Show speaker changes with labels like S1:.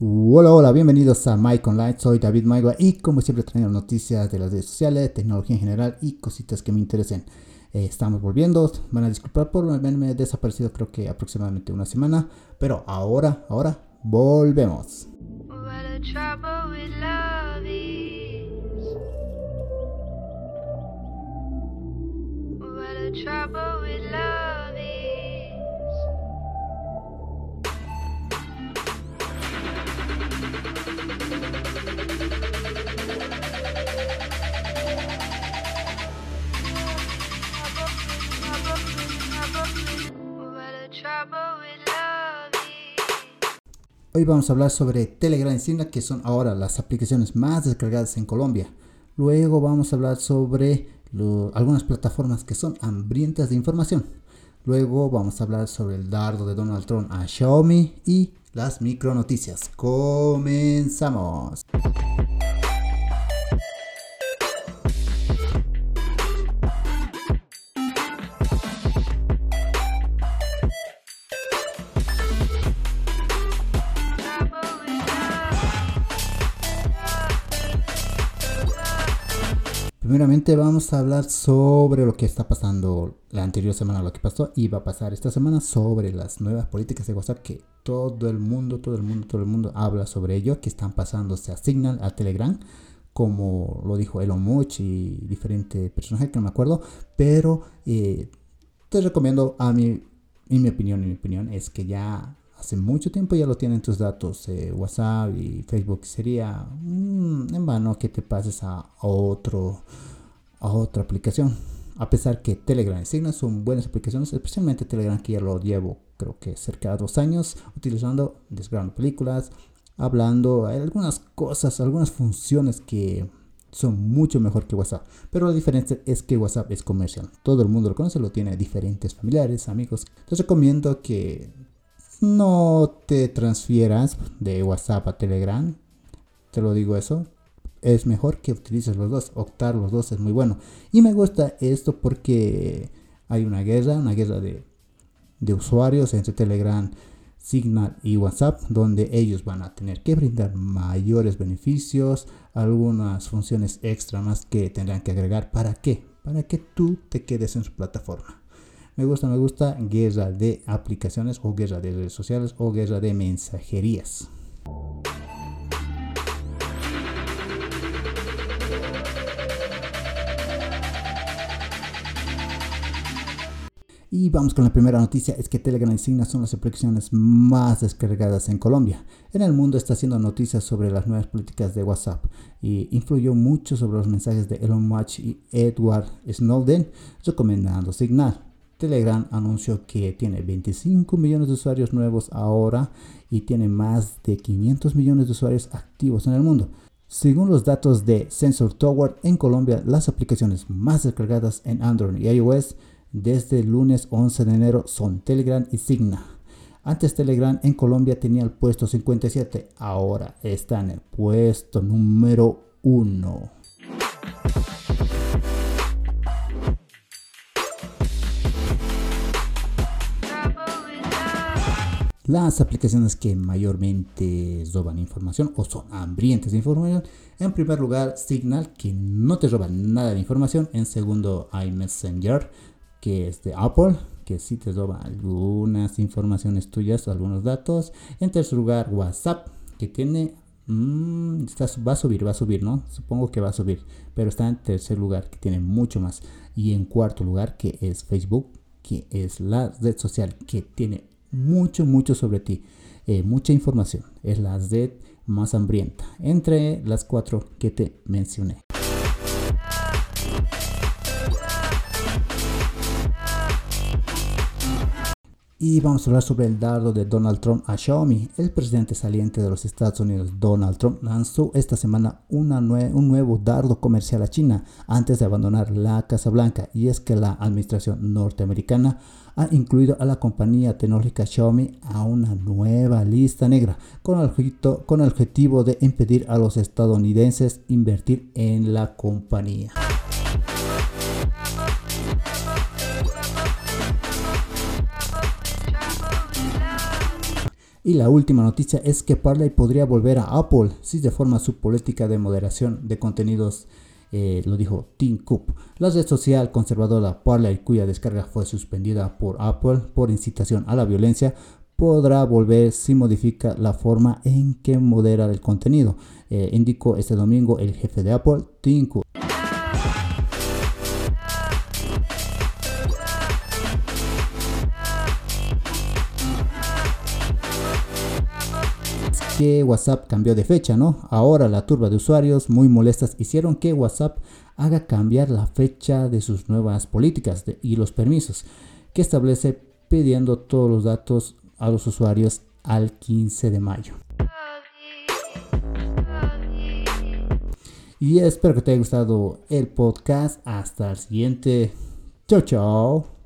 S1: Hola, hola, bienvenidos a Mike Online, soy David Maigua y como siempre traigo noticias de las redes sociales, tecnología en general y cositas que me interesen. Eh, estamos volviendo, van a disculpar por haberme desaparecido creo que aproximadamente una semana, pero ahora, ahora, volvemos. Hoy vamos a hablar sobre Telegram y Signal, que son ahora las aplicaciones más descargadas en Colombia. Luego vamos a hablar sobre algunas plataformas que son hambrientas de información. Luego vamos a hablar sobre el dardo de Donald Trump a Xiaomi y las micro noticias. Comenzamos. Primeramente vamos a hablar sobre lo que está pasando la anterior semana, lo que pasó y va a pasar esta semana sobre las nuevas políticas de WhatsApp que todo el mundo, todo el mundo, todo el mundo habla sobre ello, que están pasándose a Signal, a Telegram, como lo dijo Elon Musk y diferentes personajes que no me acuerdo, pero eh, te recomiendo a mi, en mi opinión, en mi opinión, es que ya hace mucho tiempo ya lo tienen tus datos, WhatsApp y Facebook. Sería mm, en vano que te pases a, otro, a otra aplicación. A pesar que Telegram y Signal son buenas aplicaciones, especialmente Telegram que ya lo llevo creo que cerca de dos años utilizando, descargando películas, hablando, algunas cosas, algunas funciones que son mucho mejor que WhatsApp. Pero la diferencia es que WhatsApp es comercial. Todo el mundo lo conoce, lo tiene diferentes familiares, amigos. Te recomiendo que no te transfieras de WhatsApp a Telegram. Te lo digo eso. Es mejor que utilices los dos. Optar los dos es muy bueno. Y me gusta esto porque hay una guerra, una guerra de, de usuarios entre Telegram, Signal y WhatsApp, donde ellos van a tener que brindar mayores beneficios, algunas funciones extra más que tendrán que agregar. ¿Para qué? Para que tú te quedes en su plataforma. Me gusta, me gusta guerra de aplicaciones o guerra de redes sociales o guerra de mensajerías. Y vamos con la primera noticia, es que Telegram y Signal son las aplicaciones más descargadas en Colombia. En el mundo está haciendo noticias sobre las nuevas políticas de WhatsApp y influyó mucho sobre los mensajes de Elon Musk y Edward Snowden recomendando Signal. Telegram anunció que tiene 25 millones de usuarios nuevos ahora y tiene más de 500 millones de usuarios activos en el mundo. Según los datos de Sensor Tower, en Colombia las aplicaciones más descargadas en Android y iOS desde el lunes 11 de enero son Telegram y Signa. Antes Telegram en Colombia tenía el puesto 57, ahora está en el puesto número 1. Las aplicaciones que mayormente roban información o son hambrientas de información. En primer lugar, Signal, que no te roba nada de información. En segundo, iMessenger, que es de Apple, que sí te roba algunas informaciones tuyas, algunos datos. En tercer lugar, WhatsApp, que tiene... Mmm, va a subir, va a subir, ¿no? Supongo que va a subir. Pero está en tercer lugar, que tiene mucho más. Y en cuarto lugar, que es Facebook, que es la red social que tiene mucho, mucho sobre ti. Eh, mucha información. Es la red más hambrienta entre las cuatro que te mencioné. Y vamos a hablar sobre el dardo de Donald Trump a Xiaomi. El presidente saliente de los Estados Unidos, Donald Trump, lanzó esta semana un nuevo dardo comercial a China antes de abandonar la Casa Blanca. Y es que la administración norteamericana ha incluido a la compañía tecnológica Xiaomi a una nueva lista negra con el objetivo de impedir a los estadounidenses invertir en la compañía. Y la última noticia es que Parley podría volver a Apple si se forma su política de moderación de contenidos, eh, lo dijo Tim Cook. La red social conservadora Parley, cuya descarga fue suspendida por Apple por incitación a la violencia, podrá volver si modifica la forma en que modera el contenido, eh, indicó este domingo el jefe de Apple, Tim Cook. Que WhatsApp cambió de fecha, ¿no? Ahora la turba de usuarios muy molestas hicieron que WhatsApp haga cambiar la fecha de sus nuevas políticas y los permisos que establece pidiendo todos los datos a los usuarios al 15 de mayo. Y espero que te haya gustado el podcast. Hasta el siguiente. Chao, chao.